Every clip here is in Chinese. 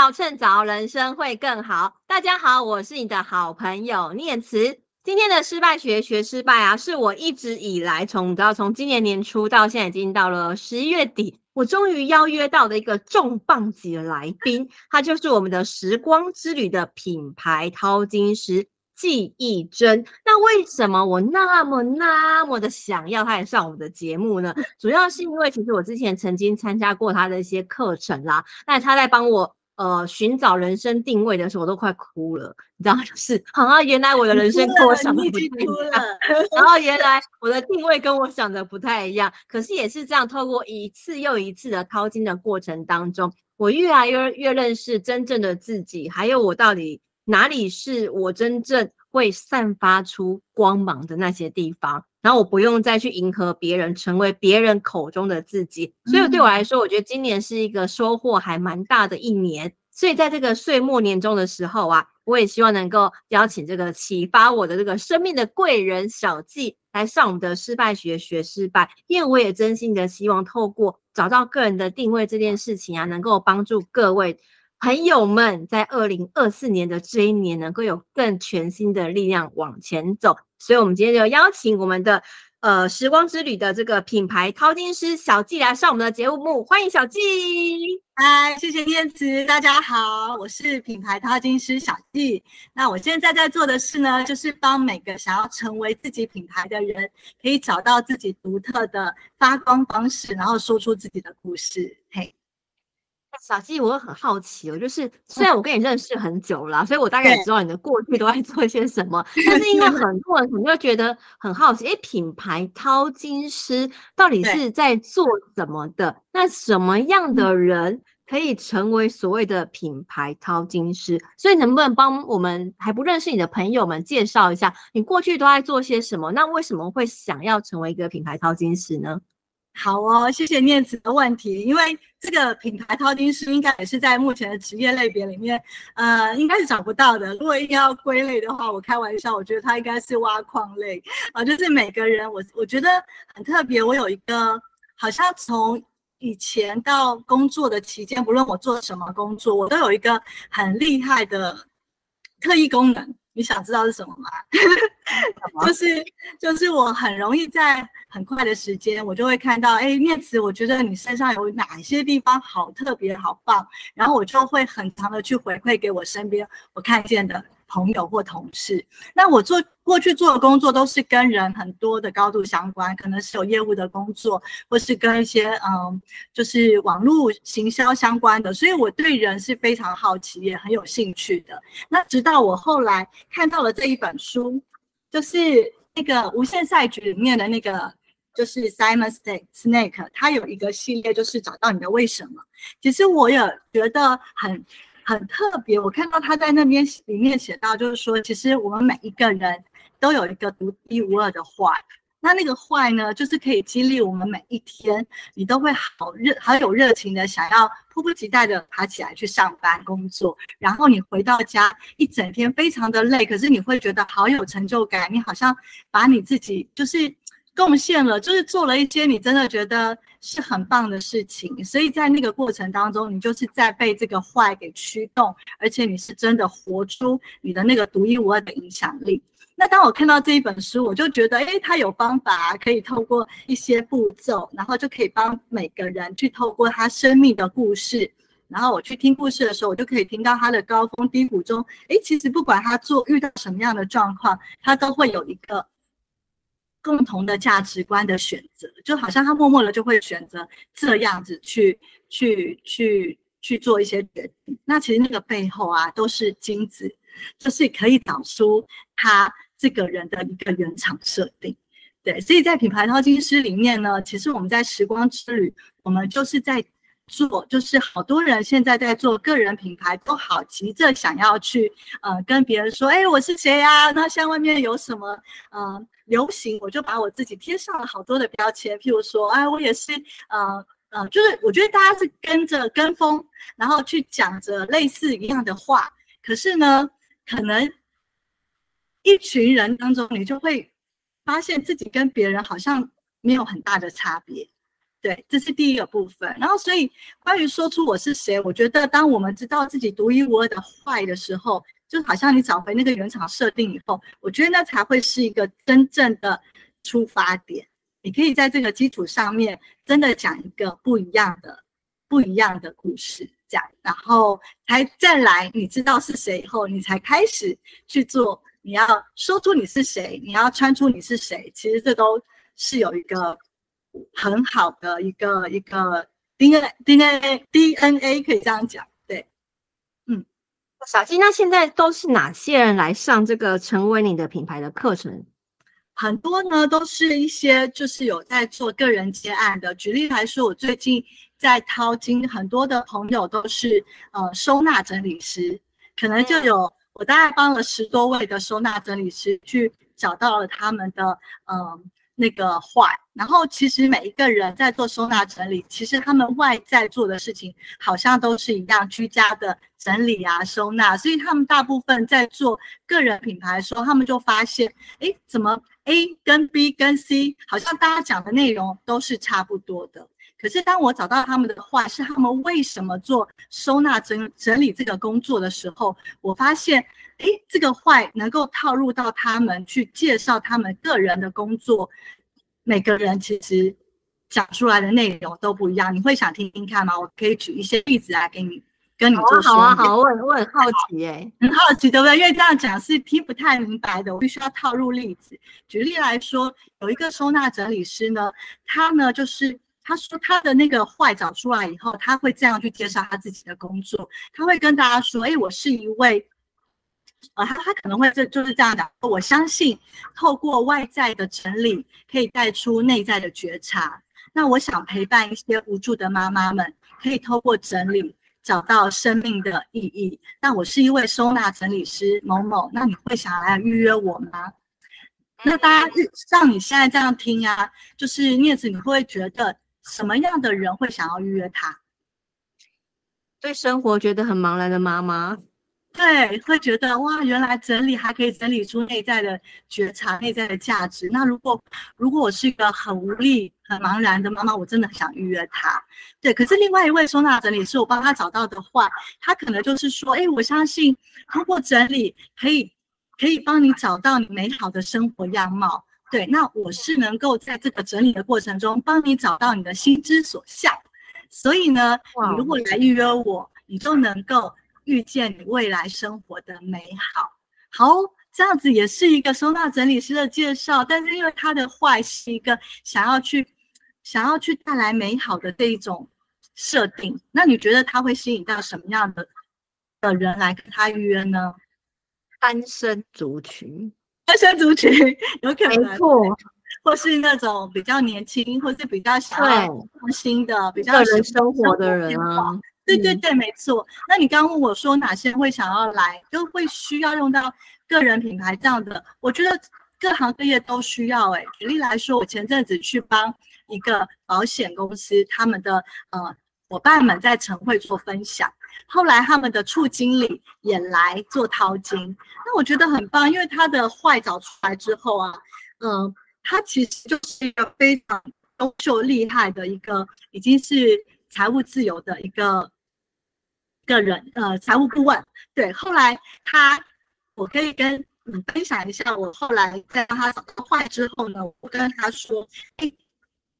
要趁早，人生会更好。大家好，我是你的好朋友念慈。今天的失败学学失败啊，是我一直以来从，到从今年年初到现在已经到了十一月底，我终于邀约到的一个重磅级的来宾，他就是我们的时光之旅的品牌淘金师。纪忆珍，那为什么我那么那么的想要他来上我们的节目呢？主要是因为其实我之前曾经参加过他的一些课程啦，那他在帮我呃寻找人生定位的时候，我都快哭了，你知道，就是啊，原来我的人生跟我想的不太一样，然后原来我的定位跟我想的不太一样，可是也是这样，透过一次又一次的淘金的过程当中，我越来越越认识真正的自己，还有我到底。哪里是我真正会散发出光芒的那些地方？然后我不用再去迎合别人，成为别人口中的自己。所以对我来说，我觉得今年是一个收获还蛮大的一年。所以在这个岁末年终的时候啊，我也希望能够邀请这个启发我的这个生命的贵人小纪来上我们的失败学学失败。因为我也真心的希望透过找到个人的定位这件事情啊，能够帮助各位。朋友们，在二零二四年的这一年，能够有更全新的力量往前走。所以，我们今天就邀请我们的呃时光之旅的这个品牌淘金师小纪来上我们的节目，欢迎小纪。嗨，谢谢念慈，大家好，我是品牌淘金师小纪。那我现在在做的事呢，就是帮每个想要成为自己品牌的人，可以找到自己独特的发光方式，然后说出自己的故事。嘿。小纪，我很好奇，哦就是虽然我跟你认识很久了，所以我大概也知道你的过去都在做一些什么，但是因为 很多人可能就觉得很好奇，诶，品牌淘金师到底是在做什么的？那什么样的人可以成为所谓的品牌淘金师？所以能不能帮我们还不认识你的朋友们介绍一下，你过去都在做些什么？那为什么会想要成为一个品牌淘金师呢？好哦，谢谢念慈的问题。因为这个品牌淘金师应该也是在目前的职业类别里面，呃，应该是找不到的。如果硬要归类的话，我开玩笑，我觉得它应该是挖矿类啊。就是每个人，我我觉得很特别。我有一个，好像从以前到工作的期间，不论我做什么工作，我都有一个很厉害的特异功能。你想知道是什么吗？就是就是我很容易在很快的时间，我就会看到，哎，念慈，我觉得你身上有哪些地方好特别、好棒，然后我就会很长的去回馈给我身边我看见的。朋友或同事，那我做过去做的工作都是跟人很多的高度相关，可能是有业务的工作，或是跟一些嗯，就是网络行销相关的，所以我对人是非常好奇，也很有兴趣的。那直到我后来看到了这一本书，就是那个无限赛局里面的那个，就是 Simon Snake，他有一个系列，就是找到你的为什么。其实我也觉得很。很特别，我看到他在那边里面写到，就是说，其实我们每一个人都有一个独一无二的坏，那那个坏呢，就是可以激励我们每一天，你都会好热、好有热情的想要迫不及待的爬起来去上班工作，然后你回到家一整天非常的累，可是你会觉得好有成就感，你好像把你自己就是贡献了，就是做了一些你真的觉得。是很棒的事情，所以在那个过程当中，你就是在被这个坏给驱动，而且你是真的活出你的那个独一无二的影响力。那当我看到这一本书，我就觉得，诶，他有方法可以透过一些步骤，然后就可以帮每个人去透过他生命的故事，然后我去听故事的时候，我就可以听到他的高峰低谷中，诶，其实不管他做遇到什么样的状况，他都会有一个。共同的价值观的选择，就好像他默默的就会选择这样子去去去去做一些决定。那其实那个背后啊，都是金子，就是可以找出他这个人的一个原厂设定。对，所以在品牌淘金师里面呢，其实我们在时光之旅，我们就是在做，就是好多人现在在做个人品牌，都好急着想要去呃跟别人说，哎，我是谁呀？那像外面有什么呃。流行，我就把我自己贴上了好多的标签，譬如说，哎，我也是，呃，呃，就是我觉得大家是跟着跟风，然后去讲着类似一样的话，可是呢，可能一群人当中，你就会发现自己跟别人好像没有很大的差别，对，这是第一个部分。然后，所以关于说出我是谁，我觉得当我们知道自己独一无二的坏的时候，就好像你找回那个原厂设定以后，我觉得那才会是一个真正的出发点。你可以在这个基础上面，真的讲一个不一样的、不一样的故事，这样，然后才再来，你知道是谁以后，你才开始去做。你要说出你是谁，你要穿出你是谁，其实这都是有一个很好的一个一个 DNA DNA DNA 可以这样讲，小金，那现在都是哪些人来上这个成为你的品牌的课程？很多呢，都是一些就是有在做个人接案的。举例来说，我最近在淘金，很多的朋友都是呃收纳整理师，可能就有。嗯我大概帮了十多位的收纳整理师去找到了他们的嗯那个坏，然后其实每一个人在做收纳整理，其实他们外在做的事情好像都是一样，居家的整理啊收纳，所以他们大部分在做个人品牌的时候，他们就发现，哎，怎么 A 跟 B 跟 C 好像大家讲的内容都是差不多的。可是当我找到他们的话，是他们为什么做收纳整整理这个工作的时候，我发现，诶，这个坏能够套入到他们去介绍他们个人的工作，每个人其实讲出来的内容都不一样。你会想听听看吗？我可以举一些例子来给你，跟你做说明。好啊，好啊，好，我很我很好奇，哎，很好奇，对不对？因为这样讲是听不太明白的，我必须要套入例子。举例来说，有一个收纳整理师呢，他呢就是。他说他的那个坏找出来以后，他会这样去介绍他自己的工作。他会跟大家说：“哎，我是一位……呃，他他可能会这就是这样讲。我相信透过外在的整理，可以带出内在的觉察。那我想陪伴一些无助的妈妈们，可以透过整理找到生命的意义。那我是一位收纳整理师某某，那你会想来预约我吗？那大家像你现在这样听啊，就是念子，你会觉得？什么样的人会想要预约他？对生活觉得很茫然的妈妈，对，会觉得哇，原来整理还可以整理出内在的觉察、内在的价值。那如果如果我是一个很无力、很茫然的妈妈，我真的很想预约他。对，可是另外一位收纳整理师，我帮他找到的话，他可能就是说，哎，我相信通过整理可以可以帮你找到你美好的生活样貌。对，那我是能够在这个整理的过程中帮你找到你的心之所向，所以呢，你如果来预约我，你就能够遇见你未来生活的美好。好，这样子也是一个收纳整理师的介绍，但是因为他的坏是一个想要去想要去带来美好的这一种设定，那你觉得他会吸引到什么样的的人来跟他预约呢？单身族群。单身族群 有可能，没错，或是那种比较年轻，或是比较想要创新的、比较个人生活的人啊。对对对，没错。那你刚刚问我说哪些人会想要来，都会需要用到个人品牌这样的。我觉得各行各业都需要。哎，举例来说，我前阵子去帮一个保险公司，他们的呃伙伴们在晨会做分享。后来他们的处经理也来做淘金，那我觉得很棒，因为他的坏找出来之后啊，嗯、呃，他其实就是一个非常优秀厉害的一个，已经是财务自由的一个个人，呃，财务顾问。对，后来他，我可以跟你分享一下，我后来在帮他找到坏之后呢，我跟他说，哎，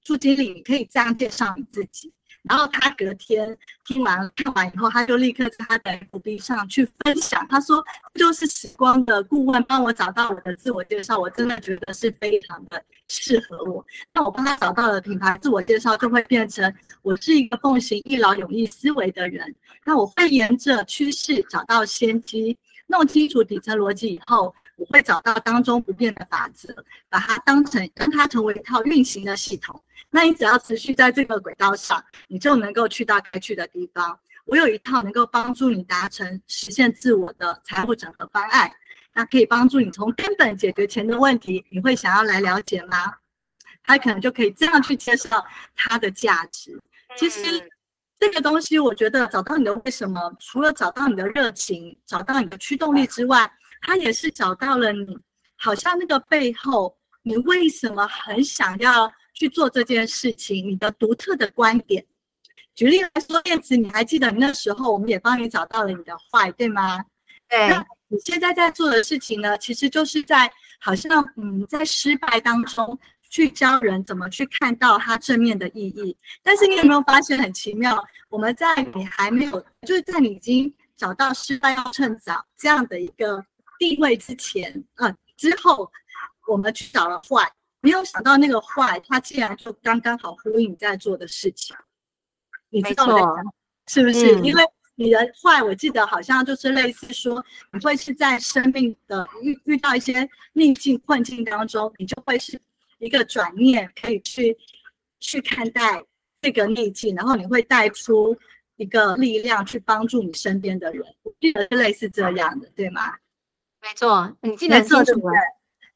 朱经理，你可以这样介绍你自己。然后他隔天听完看完以后，他就立刻在他的 FB 上去分享。他说：“就是时光的顾问帮我找到我的自我介绍，我真的觉得是非常的适合我。那我帮他找到了品牌自我介绍，就会变成我是一个奉行一劳永逸思维的人。那我会沿着趋势找到先机，弄清楚底层逻辑以后，我会找到当中不变的法则，把它当成让它成为一套运行的系统。”那你只要持续在这个轨道上，你就能够去到该去的地方。我有一套能够帮助你达成实现自我的财务整合方案，那可以帮助你从根本解决钱的问题。你会想要来了解吗？他可能就可以这样去介绍它的价值。其实这个东西，我觉得找到你的为什么，除了找到你的热情，找到你的驱动力之外，它也是找到了你，好像那个背后，你为什么很想要。去做这件事情，你的独特的观点。举例来说，燕子，你还记得你那时候我们也帮你找到了你的坏，对吗？对。那你现在在做的事情呢，其实就是在好像嗯，在失败当中去教人怎么去看到它正面的意义。但是你有没有发现很奇妙？我们在你还没有，就是在你已经找到失败要趁早这样的一个定位之前，啊，之后我们去找了坏，没有想到那个坏，它竟然就刚刚好呼应你在做的事情。你知道是不是？嗯、因为你的坏，我记得好像就是类似说，你会是在生命的遇遇到一些逆境困境当中，你就会是一个转念，可以去去看待这个逆境，然后你会带出一个力量去帮助你身边的人。我记得是类似这样的，对吗？没错，你记得清楚吗？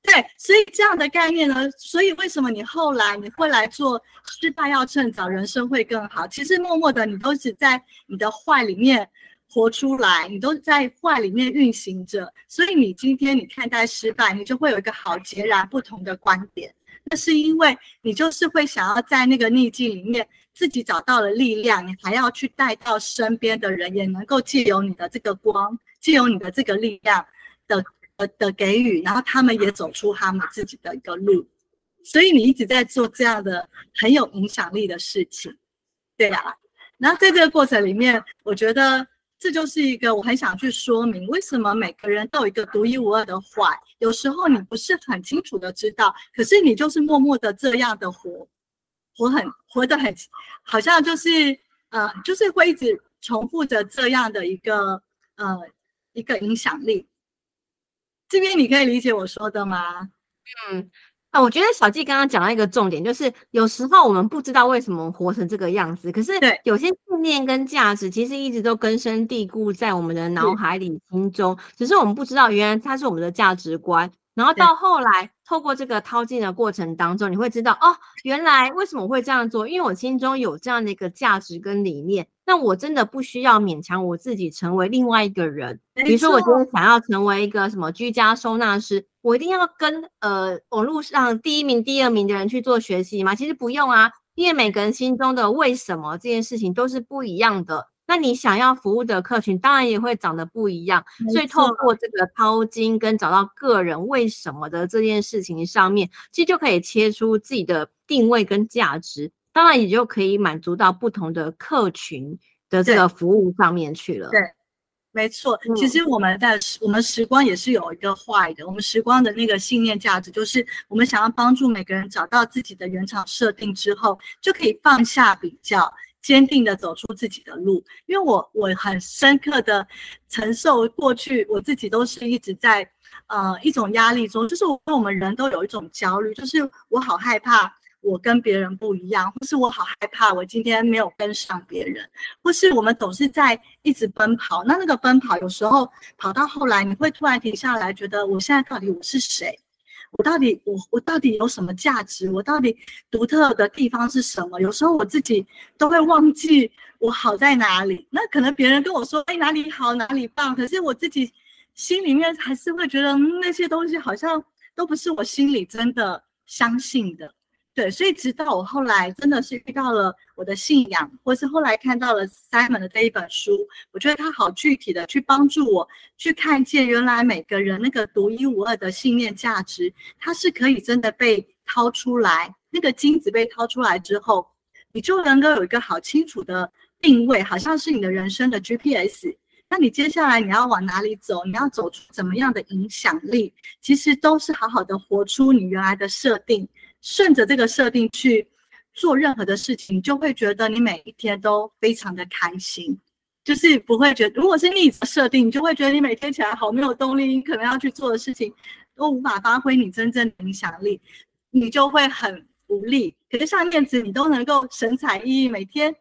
对，所以这样的概念呢，所以为什么你后来你会来做失败要趁早，人生会更好？其实默默的你都是在你的坏里面活出来，你都在坏里面运行着，所以你今天你看待失败，你就会有一个好截然不同的观点。那是因为你就是会想要在那个逆境里面自己找到了力量，你还要去带到身边的人，也能够借由你的这个光，借由你的这个力量的。的的给予，然后他们也走出他们自己的一个路，所以你一直在做这样的很有影响力的事情，对啊。然后在这个过程里面，我觉得这就是一个我很想去说明，为什么每个人都有一个独一无二的坏。有时候你不是很清楚的知道，可是你就是默默的这样的活，活很活得很，好像就是呃，就是会一直重复着这样的一个呃一个影响力。这边你可以理解我说的吗？嗯，啊，我觉得小纪刚刚讲到一个重点，就是有时候我们不知道为什么活成这个样子，可是有些信念跟价值其实一直都根深蒂固在我们的脑海里、心中，只是我们不知道原来它是我们的价值观。然后到后来，透过这个掏金的过程当中，你会知道哦，原来为什么我会这样做？因为我心中有这样的一个价值跟理念。那我真的不需要勉强我自己成为另外一个人。比如说，我今天想要成为一个什么居家收纳师，我一定要跟呃网络上第一名、第二名的人去做学习吗？其实不用啊，因为每个人心中的为什么这件事情都是不一样的。那你想要服务的客群，当然也会长得不一样。所以透过这个抛金跟找到个人为什么的这件事情上面，其实就可以切出自己的定位跟价值，当然也就可以满足到不同的客群的这个服务上面去了。对，对没错。其实我们在我们时光也是有一个坏的，我们时光的那个信念价值，就是我们想要帮助每个人找到自己的原厂设定之后，就可以放下比较。坚定的走出自己的路，因为我我很深刻的承受过去，我自己都是一直在呃一种压力中，就是我们人都有一种焦虑，就是我好害怕我跟别人不一样，或是我好害怕我今天没有跟上别人，或是我们总是在一直奔跑，那那个奔跑有时候跑到后来，你会突然停下来，觉得我现在到底我是谁？我到底我我到底有什么价值？我到底独特的地方是什么？有时候我自己都会忘记我好在哪里。那可能别人跟我说，哎，哪里好，哪里棒，可是我自己心里面还是会觉得，那些东西好像都不是我心里真的相信的。对，所以直到我后来真的是遇到了我的信仰，或是后来看到了 Simon 的这一本书，我觉得他好具体的去帮助我去看见，原来每个人那个独一无二的信念价值，它是可以真的被掏出来。那个金子被掏出来之后，你就能够有一个好清楚的定位，好像是你的人生的 GPS。那你接下来你要往哪里走？你要走出怎么样的影响力？其实都是好好的活出你原来的设定。顺着这个设定去做任何的事情，就会觉得你每一天都非常的开心，就是不会觉得，如果是逆设定，你就会觉得你每天起来好没有动力，你可能要去做的事情都无法发挥你真正的影响力，你就会很无力。可是像念慈，你都能够神采奕奕，每天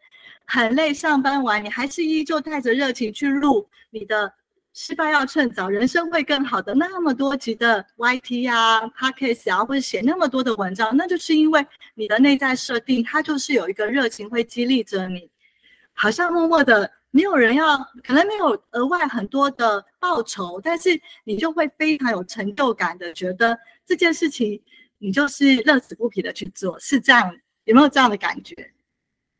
很累，上班完你还是依旧带着热情去录你的。失败要趁早，人生会更好的。那么多集的 YT 啊、Podcast 啊，或者写那么多的文章，那就是因为你的内在设定，它就是有一个热情会激励着你。好像默默的，没有人要，可能没有额外很多的报酬，但是你就会非常有成就感的，觉得这件事情你就是乐此不疲的去做，是这样？有没有这样的感觉？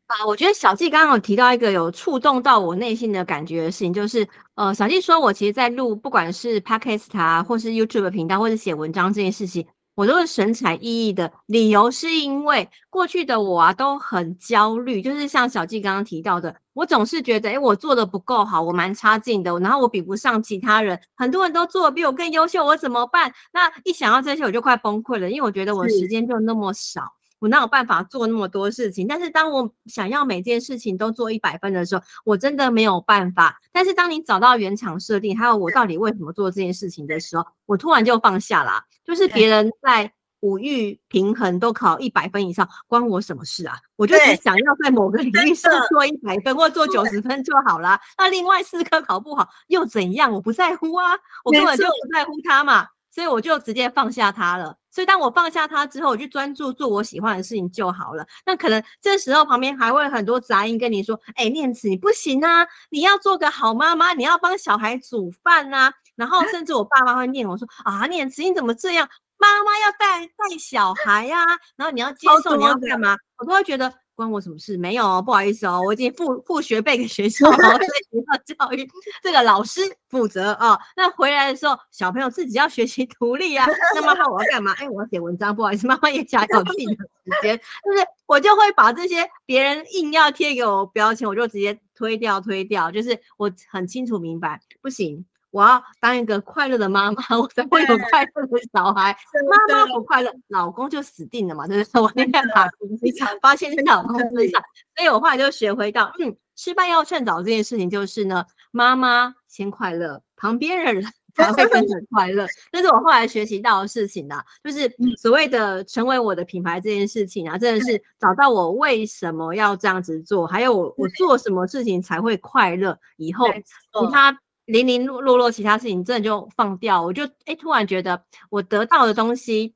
啊，我觉得小纪刚刚有提到一个有触动到我内心的感觉的事情，就是呃，小纪说我其实在录不管是 Podcast 啊，或是 YouTube 频道，或是写文章这件事情，我都是神采奕奕的。理由是因为过去的我啊都很焦虑，就是像小纪刚刚提到的，我总是觉得，诶，我做的不够好，我蛮差劲的，然后我比不上其他人，很多人都做的比我更优秀，我怎么办？那一想到这些，我就快崩溃了，因为我觉得我的时间就那么少。我哪有办法做那么多事情？但是当我想要每件事情都做一百分的时候，我真的没有办法。但是当你找到原厂设定，还有我到底为什么做这件事情的时候，我突然就放下了。就是别人在五育平衡都考一百分以上，关我什么事啊？我就只想要在某个领域是做一百分或做九十分就好啦。那另外四科考不好又怎样？我不在乎啊，我根本就不在乎他嘛。所以我就直接放下他了。所以当我放下他之后，我就专注做我喜欢的事情就好了。那可能这时候旁边还会很多杂音跟你说：“哎，念慈你不行啊，你要做个好妈妈，你要帮小孩煮饭啊。”然后甚至我爸妈会念我说：“啊，念慈你怎么这样？妈妈要带带小孩呀，然后你要接受，你要干嘛？”我都会觉得。关我什么事？没有，不好意思哦，我已经付付学费给学校了，对学校教育这个老师负责、哦。那回来的时候，小朋友自己要学习独立啊。那妈妈我要干嘛？哎，我要写文章，不好意思，妈妈也想有自己的时间，就是我就会把这些别人硬要贴给我标签，我就直接推掉推掉。就是我很清楚明白，不行。我要当一个快乐的妈妈，我才会有快乐的小孩。妈妈不快乐，老公就死定了嘛，对不对？我那天把非常发现老公分享，所以我后来就学回到，嗯，失败要趁早这件事情，就是呢，妈妈先快乐，旁边的人 才会跟着快乐。这是我后来学习到的事情啊，就是所谓的成为我的品牌这件事情啊，真的是找到我为什么要这样子做，还有我我做什么事情才会快乐，以后其他。零零落落落，其他事情真的就放掉，我就哎，突然觉得我得到的东西，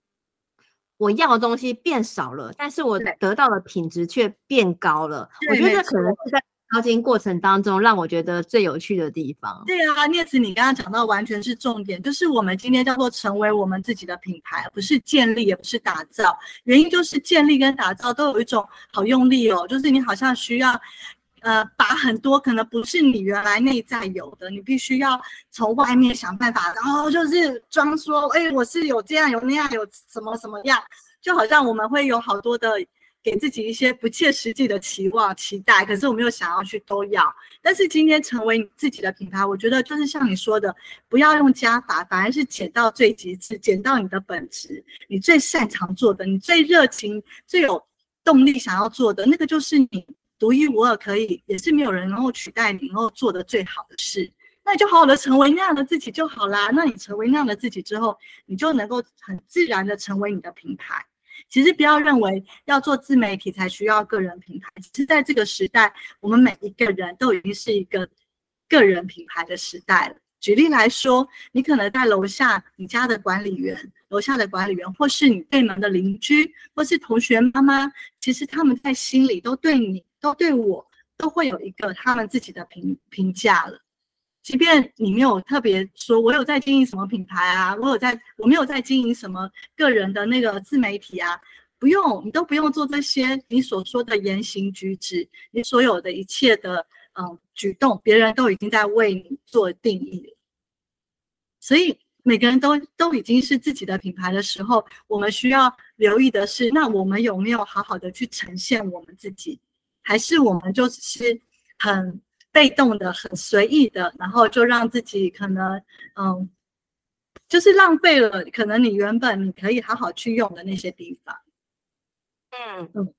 我要的东西变少了，但是我得到的品质却变高了。我觉得这可能是在淘金过程当中让我觉得最有趣的地方。对啊，念慈，你刚刚讲到完全是重点，就是我们今天叫做成为我们自己的品牌，不是建立，也不是打造。原因就是建立跟打造都有一种好用力哦，就是你好像需要。呃，把很多可能不是你原来内在有的，你必须要从外面想办法，然后就是装说，哎，我是有这样有那样有什么什么样，就好像我们会有好多的给自己一些不切实际的期望期待，可是我没有想要去都要。但是今天成为你自己的品牌，我觉得就是像你说的，不要用加法，反而是减到最极致，减到你的本质，你最擅长做的，你最热情、最有动力想要做的那个，就是你。独一无二，可以也是没有人能够取代你，能够做的最好的事，那你就好好的成为那样的自己就好啦。那你成为那样的自己之后，你就能够很自然的成为你的品牌。其实不要认为要做自媒体才需要个人品牌，其实在这个时代，我们每一个人都已经是一个个人品牌的时代了。举例来说，你可能在楼下你家的管理员，楼下的管理员，或是你对门的邻居，或是同学妈妈，其实他们在心里都对你。都对我都会有一个他们自己的评评价了，即便你没有特别说，我有在经营什么品牌啊，我有在，我没有在经营什么个人的那个自媒体啊，不用，你都不用做这些，你所说的言行举止，你所有的一切的嗯举动，别人都已经在为你做定义。所以每个人都都已经是自己的品牌的时候，我们需要留意的是，那我们有没有好好的去呈现我们自己？还是我们就只是很被动的、很随意的，然后就让自己可能，嗯，就是浪费了可能你原本你可以好好去用的那些地方。嗯嗯，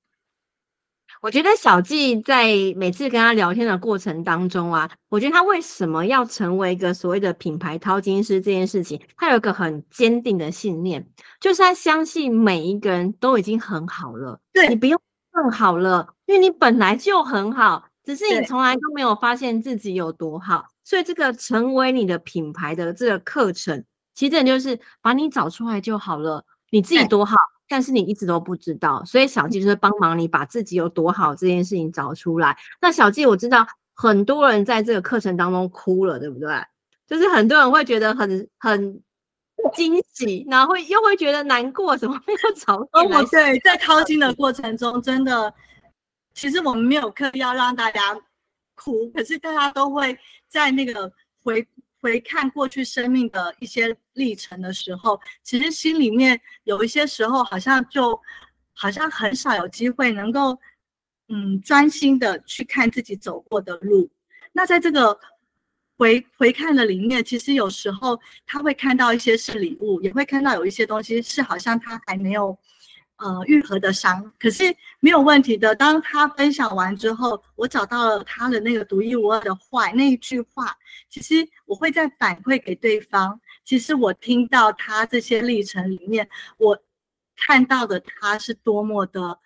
我觉得小纪在每次跟他聊天的过程当中啊，我觉得他为什么要成为一个所谓的品牌淘金师这件事情，他有一个很坚定的信念，就是他相信每一个人都已经很好了，对，你不用更好了。因为你本来就很好，只是你从来都没有发现自己有多好，所以这个成为你的品牌的这个课程，其实就是把你找出来就好了。你自己多好，但是你一直都不知道，所以小纪就是帮忙你把自己有多好这件事情找出来。那小纪我知道很多人在这个课程当中哭了，对不对？就是很多人会觉得很很 惊喜，然后会又会觉得难过，怎么没有早点来？哦，对，在 掏心的过程中，真的，其实我们没有刻意要让大家哭，可是大家都会在那个回回看过去生命的一些历程的时候，其实心里面有一些时候好像就好像很少有机会能够嗯专心的去看自己走过的路。那在这个回回看的里面，其实有时候他会看到一些是礼物，也会看到有一些东西是好像他还没有呃愈合的伤，可是没有问题的。当他分享完之后，我找到了他的那个独一无二的坏，那一句话，其实我会再反馈给对方。其实我听到他这些历程里面，我看到的他是多么的，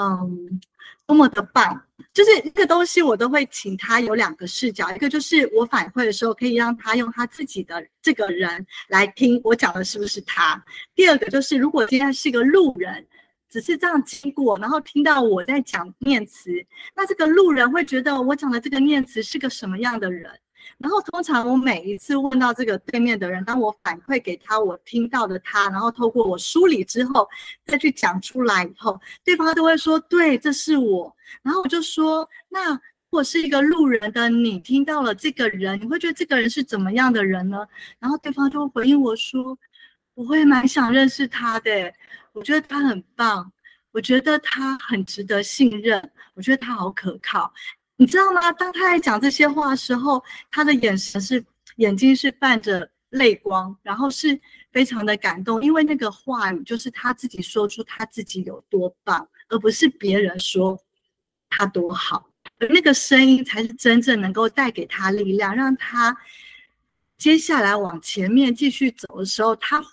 嗯。多么的棒！就是一个东西，我都会请他有两个视角，一个就是我反馈的时候，可以让他用他自己的这个人来听我讲的是不是他。第二个就是，如果今天是一个路人，只是这样经过，然后听到我在讲念词，那这个路人会觉得我讲的这个念词是个什么样的人？然后通常我每一次问到这个对面的人，当我反馈给他我听到的他，然后透过我梳理之后再去讲出来以后，对方都会说对，这是我。然后我就说，那如果是一个路人的你听到了这个人，你会觉得这个人是怎么样的人呢？然后对方就会回应我说，我会蛮想认识他的，我觉得他很棒，我觉得他很值得信任，我觉得他好可靠。你知道吗？当他在讲这些话的时候，他的眼神是眼睛是泛着泪光，然后是非常的感动，因为那个话语就是他自己说出他自己有多棒，而不是别人说他多好。那个声音才是真正能够带给他力量，让他接下来往前面继续走的时候，他。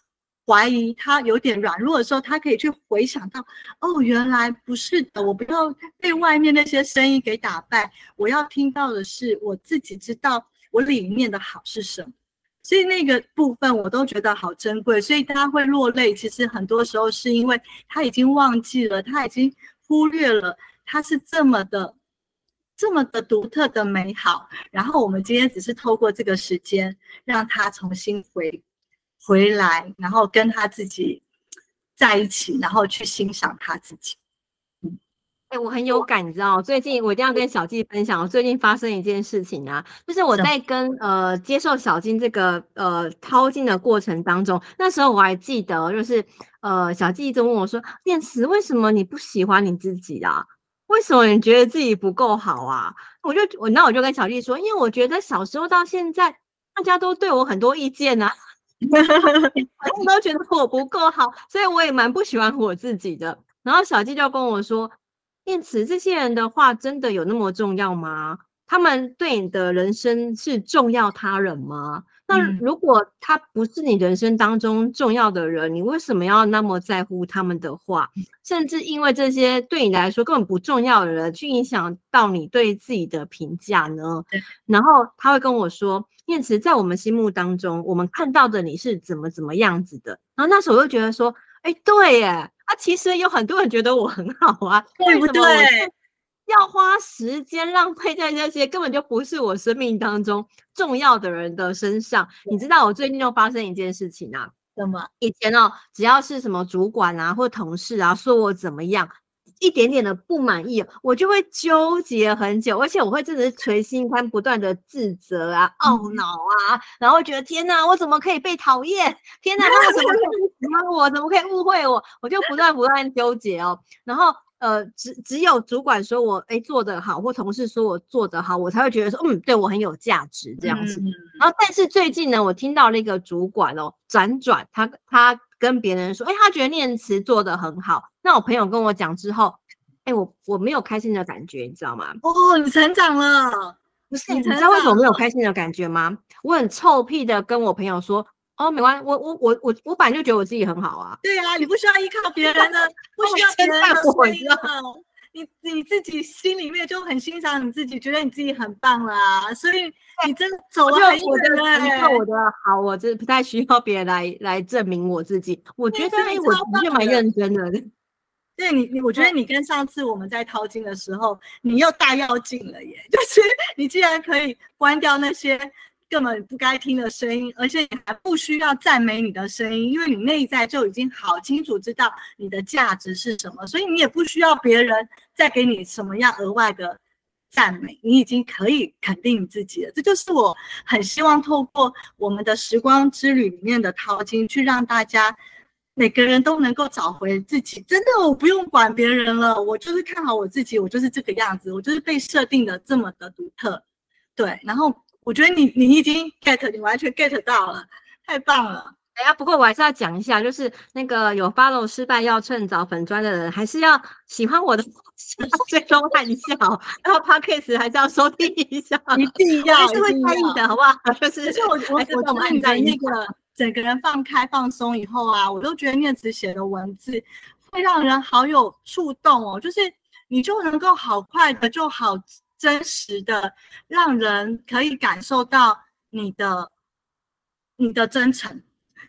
怀疑他有点软弱的时候，他可以去回想到，哦，原来不是的，我不要被外面那些声音给打败，我要听到的是我自己知道我里面的好是什么，所以那个部分我都觉得好珍贵，所以大家会落泪，其实很多时候是因为他已经忘记了，他已经忽略了他是这么的这么的独特的美好，然后我们今天只是透过这个时间让他重新回。回来，然后跟他自己在一起，然后去欣赏他自己。嗯，哎，我很有感，你知道，最近我一定要跟小静分享，我最近发生一件事情啊，就是我在跟呃接受小静这个呃掏金的过程当中，那时候我还记得，就是呃小静一直问我说：“念慈，为什么你不喜欢你自己啊？为什么你觉得自己不够好啊？”我就我那我就跟小静说：“因为我觉得小时候到现在，大家都对我很多意见啊。” 反正都觉得我不够好，所以我也蛮不喜欢我自己的。然后小鸡就跟我说：“念慈，这些人的话真的有那么重要吗？他们对你的人生是重要他人吗？那如果他不是你人生当中重要的人，你为什么要那么在乎他们的话？甚至因为这些对你来说根本不重要的人，去影响到你对自己的评价呢？”然后他会跟我说。念慈在我们心目当中，我们看到的你是怎么怎么样子的？然后那时候我就觉得说，哎，对耶，啊，其实有很多人觉得我很好啊，对不对？要花时间浪费在那些根本就不是我生命当中重要的人的身上。你知道我最近又发生一件事情啊？什么？以前哦，只要是什么主管啊或同事啊说我怎么样。一点点的不满意，我就会纠结很久，而且我会真的是捶心肝，不断的自责啊、懊恼啊，然后觉得天哪，我怎么可以被讨厌？天哪，他们怎么可以 喜欢我？怎么可以误会我？我就不断不断纠结哦。然后呃，只只有主管说我哎做得好，或同事说我做得好，我才会觉得说嗯，对我很有价值这样子。然后但是最近呢，我听到那个主管哦，辗转他他。跟别人说，哎，他觉得念慈做得很好。那我朋友跟我讲之后，哎，我我没有开心的感觉，你知道吗？哦，你成长了，不是？你知道为什么没有开心的感觉吗？我很臭屁的跟我朋友说，哦，没关系，我我我我我本来就觉得我自己很好啊。对啊，你不需要依靠别人的，不需要别人的回应。你你自己心里面就很欣赏你自己，觉得你自己很棒啦，所以你真的走了很远。你看我的好，我这不太需要别人来来证明我自己。我觉得我的确蛮认真的。对你你，我觉得你跟上次我们在淘金的时候，你又大要进了耶！就是你竟然可以关掉那些根本不该听的声音，而且你还不需要赞美你的声音，因为你内在就已经好清楚知道你的价值是什么，所以你也不需要别人再给你什么样额外的赞美，你已经可以肯定你自己了。这就是我很希望透过我们的时光之旅里面的淘金，去让大家每个人都能够找回自己。真的，我不用管别人了，我就是看好我自己，我就是这个样子，我就是被设定的这么的独特。对，然后。我觉得你你已经 get，你完全 get 到了，太棒了。哎呀，不过我还是要讲一下，就是那个有 follow 失败要趁早粉专的人，还是要喜欢我的最终 看一下，然后 podcast 还是要收听一下，一定要，还是会参与的，好不好？就是，是我我我我你的那个整个人放开放松以后啊，我都觉得念慈写的文字会让人好有触动哦，就是你就能够好快的就好。真实的，让人可以感受到你的你的真诚，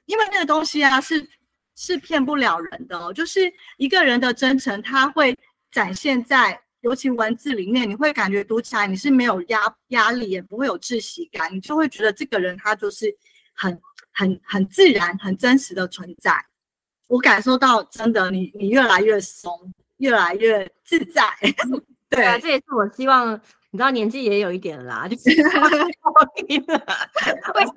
因为那个东西啊是是骗不了人的。就是一个人的真诚，他会展现在尤其文字里面，你会感觉读起来你是没有压压力，也不会有窒息感，你就会觉得这个人他就是很很很自然、很真实的存在。我感受到真的，你你越来越松，越来越自在。对啊，这也是我希望。你知道年纪也有一点啦，就是 为什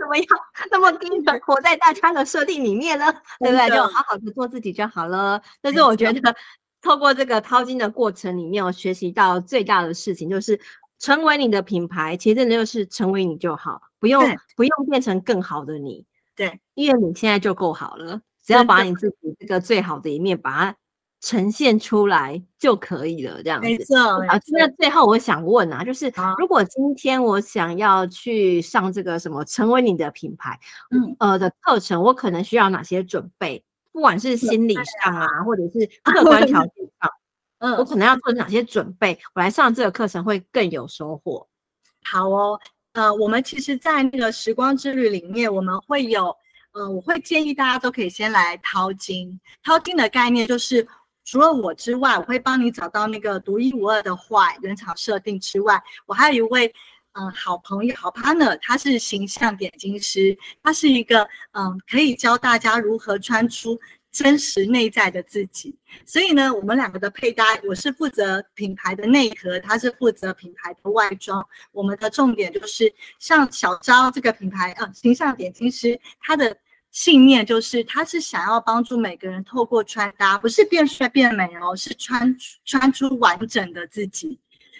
么要那么低的活在大家的设定里面呢？对不对？就好好的做自己就好了。但是我觉得，透过这个淘金的过程里面，我学习到最大的事情就是，成为你的品牌，其实真的就是成为你就好，不用不用变成更好的你。对，因为你现在就够好了，只要把你自己这个最好的一面把它。呈现出来就可以了，这样子。没错。啊，那最后我想问啊，就是如果今天我想要去上这个什么成为你的品牌，嗯呃的课程，我可能需要哪些准备？不管是心理上啊，或者是 客观条件上，嗯，我可能要做哪些准备？我来上这个课程会更有收获。好哦，呃，我们其实，在那个时光之旅里面，我们会有，嗯，我会建议大家都可以先来淘金。淘金的概念就是。除了我之外，我会帮你找到那个独一无二的坏人场设定之外，我还有一位嗯、好朋友好 partner，他是形象点金师，他是一个嗯、可以教大家如何穿出真实内在的自己。所以呢，我们两个的配搭，我是负责品牌的内核，他是负责品牌的外装。我们的重点就是像小昭这个品牌啊、形象点金师，他的。信念就是，他是想要帮助每个人透过穿搭，不是变帅变美哦，是穿穿出完整的自己。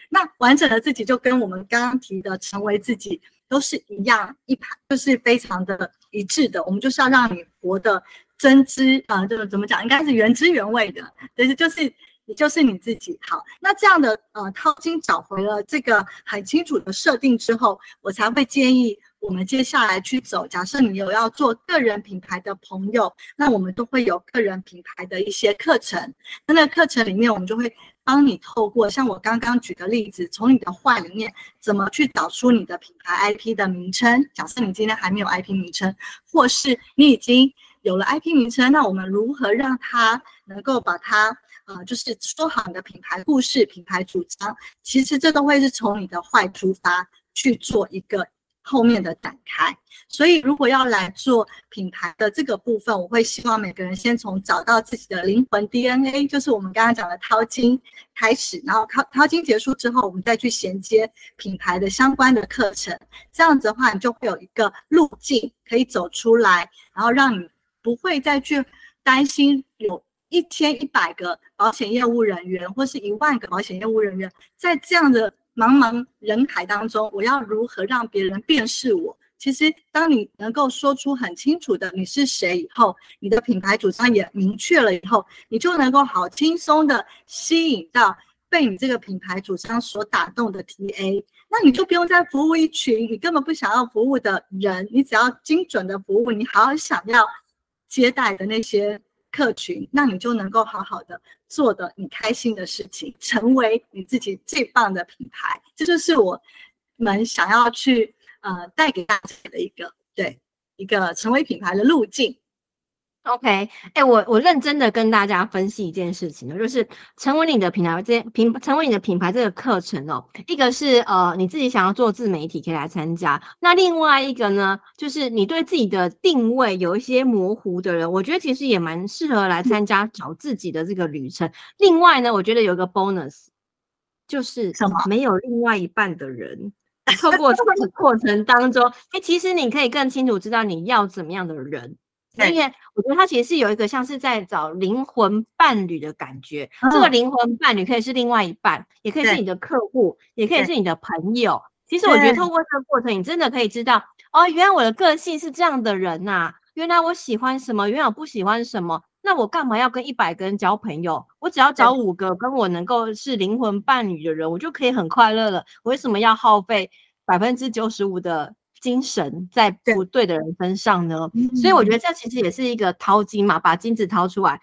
那完整的自己就跟我们刚刚提的成为自己都是一样一排，就是非常的一致的。我们就是要让你活得真知啊，这、呃、个怎么讲？应该是原汁原味的，就是就是你就是你自己。好，那这样的呃淘金找回了这个很清楚的设定之后，我才会建议。我们接下来去走，假设你有要做个人品牌的朋友，那我们都会有个人品牌的一些课程。那那课程里面，我们就会帮你透过像我刚刚举的例子，从你的坏里面怎么去找出你的品牌 IP 的名称。假设你今天还没有 IP 名称，或是你已经有了 IP 名称，那我们如何让它能够把它呃，就是说好你的品牌故事、品牌主张？其实这都会是从你的坏出发去做一个。后面的展开，所以如果要来做品牌的这个部分，我会希望每个人先从找到自己的灵魂 DNA，就是我们刚刚讲的淘金开始，然后淘淘金结束之后，我们再去衔接品牌的相关的课程。这样子的话，你就会有一个路径可以走出来，然后让你不会再去担心有一千一百个保险业务人员，或是一万个保险业务人员在这样的。茫茫人海当中，我要如何让别人辨识我？其实，当你能够说出很清楚的你是谁以后，你的品牌主张也明确了以后，你就能够好轻松的吸引到被你这个品牌主张所打动的 TA。那你就不用再服务一群你根本不想要服务的人，你只要精准的服务你好好想要接待的那些。客群，那你就能够好好的做的你开心的事情，成为你自己最棒的品牌。这就是我们想要去呃带给大家的一个对一个成为品牌的路径。OK，哎、欸，我我认真的跟大家分析一件事情呢，就是成为你的品牌，这品成为你的品牌这个课程哦，一个是呃你自己想要做自媒体可以来参加，那另外一个呢，就是你对自己的定位有一些模糊的人，我觉得其实也蛮适合来参加找自己的这个旅程。另外呢，我觉得有一个 bonus，就是什么没有另外一半的人，透过这个过程当中，哎、欸，其实你可以更清楚知道你要怎么样的人。因为我觉得他其实是有一个像是在找灵魂伴侣的感觉，嗯、这个灵魂伴侣可以是另外一半，也可以是你的客户，也可以是你的朋友。其实我觉得透过这个过程，你真的可以知道，哦，原来我的个性是这样的人呐、啊，原来我喜欢什么，原来我不喜欢什么，那我干嘛要跟一百个人交朋友？我只要找五个跟我能够是灵魂伴侣的人，我就可以很快乐了。我为什么要耗费百分之九十五的？精神在不对的人身上呢，所以我觉得这其实也是一个掏金嘛，把金子掏出来，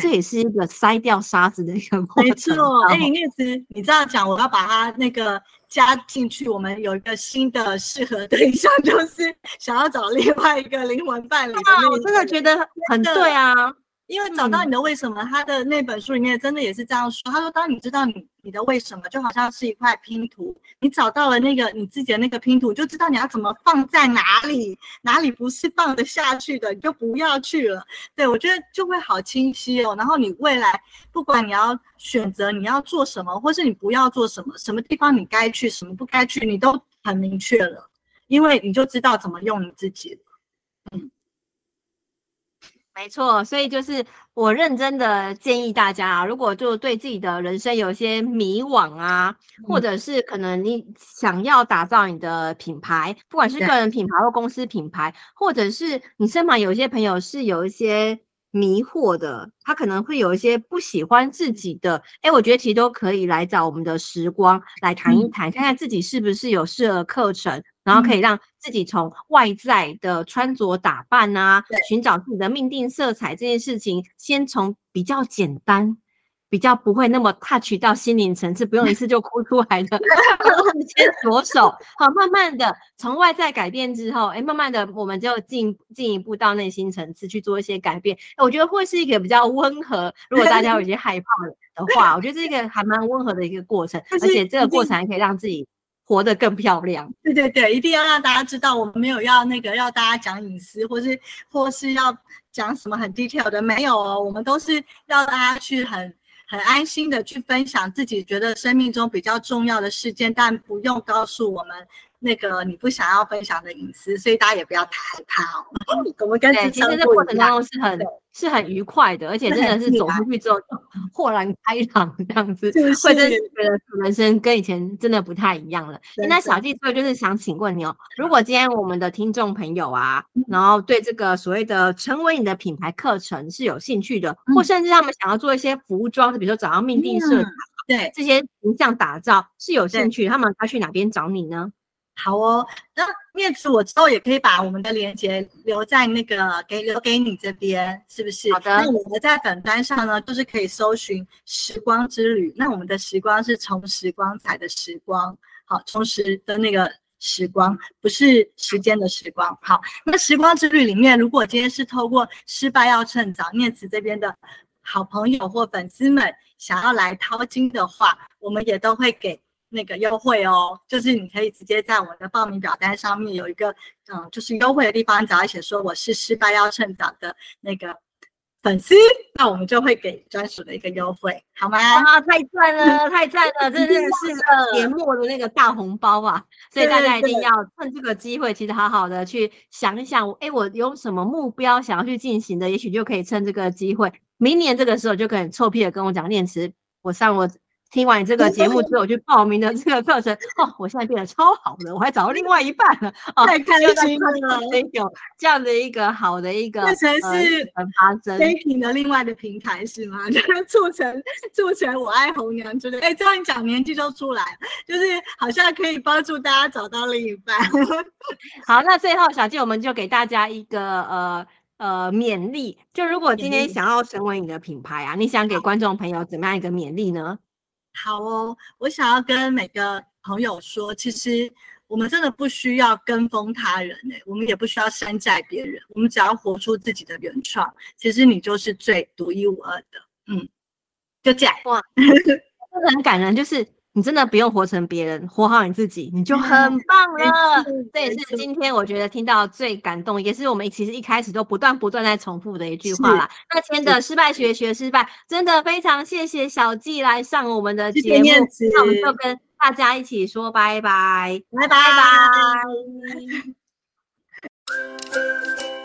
这也是一个筛掉沙子的一个过程。没错，哎，念慈，你这样讲，我要把它那个加进去。我们有一个新的适合对象，就是想要找另外一个灵魂伴侣。我真的觉得很对啊。因为找到你的为什么，他的那本书里面真的也是这样说。他说，当你知道你你的为什么，就好像是一块拼图，你找到了那个你自己的那个拼图，就知道你要怎么放在哪里，哪里不是放得下去的，你就不要去了。对，我觉得就会好清晰哦。然后你未来不管你要选择你要做什么，或是你不要做什么，什么地方你该去，什么不该去，你都很明确了，因为你就知道怎么用你自己。嗯。没错，所以就是我认真的建议大家啊，如果就对自己的人生有一些迷惘啊，或者是可能你想要打造你的品牌，不管是个人品牌或公司品牌，或者是你身旁有一些朋友是有一些迷惑的，他可能会有一些不喜欢自己的，哎，我觉得其实都可以来找我们的时光来谈一谈，看看自己是不是有适合课程。然后可以让自己从外在的穿着打扮啊，寻找自己的命定色彩这件事情，先从比较简单、比较不会那么 touch 到心灵层次，不用一次就哭出来的，先着手，好，慢慢的从外在改变之后，哎，慢慢的我们就进进一步到内心层次去做一些改变。我觉得会是一个比较温和，如果大家有一些害怕的话，我觉得这是一个还蛮温和的一个过程，而且这个过程还可以让自己。活得更漂亮，对对对，一定要让大家知道，我们没有要那个要大家讲隐私，或是或是要讲什么很 detail 的，没有哦，我们都是要大家去很很安心的去分享自己觉得生命中比较重要的事件，但不用告诉我们。那个你不想要分享的隐私，所以大家也不要太害怕哦。我们跟其实这过程当中是很是很愉快的，而且真的是走出去之后豁然开朗这样子，会真的觉得人生跟以前真的不太一样了。那小弟最后就是想请问你哦，如果今天我们的听众朋友啊，然后对这个所谓的成为你的品牌课程是有兴趣的，或甚至他们想要做一些服装，比如说找到命定色彩，对这些形象打造是有兴趣，他们要去哪边找你呢？好哦，那念慈我之后也可以把我们的链接留在那个给留给你这边，是不是？好的。那我们在粉单上呢，就是可以搜寻时光之旅。那我们的时光是重拾光彩的时光，好，重拾的那个时光，不是时间的时光。好，那时光之旅里面，如果今天是透过失败要趁早，念慈这边的好朋友或粉丝们想要来淘金的话，我们也都会给。那个优惠哦，就是你可以直接在我们的报名表单上面有一个，嗯，就是优惠的地方，只要写说我是失败要趁早的那个粉丝，那我们就会给专属的一个优惠，好吗？啊，太赞了，太赞了，这真的是年末的那个大红包啊！所以大家一定要趁这个机会，其实好好的去想一想，哎，我有什么目标想要去进行的，也许就可以趁这个机会，明年这个时候就可以臭屁的跟我讲念慈，我上我。听完这个节目之后，我去报名的这个课程哦，我现在变得超好了，我还找到另外一半了，哦，太开心了！有这样的一个好的一个，这才是发生 dating 的另外的平台是吗？就是促成促成我爱红娘之类。哎，这样讲年纪就出来，就是好像可以帮助大家找到另一半。好，那最后小纪我们就给大家一个呃呃勉励，就如果今天想要成为你的品牌啊，你想给观众朋友怎么样一个勉励呢？好哦，我想要跟每个朋友说，其实我们真的不需要跟风他人哎、欸，我们也不需要山寨别人，我们只要活出自己的原创，其实你就是最独一无二的。嗯，就这样。哇，真的很感人，就是。你真的不用活成别人，活好你自己，你就很 棒了。这也是今天我觉得听到最感动，也是我们其实一开始都不断不断在重复的一句话啦。那今天的失败学学失败，真的非常谢谢小纪来上我们的节目。那我们就跟大家一起说拜拜，拜拜拜。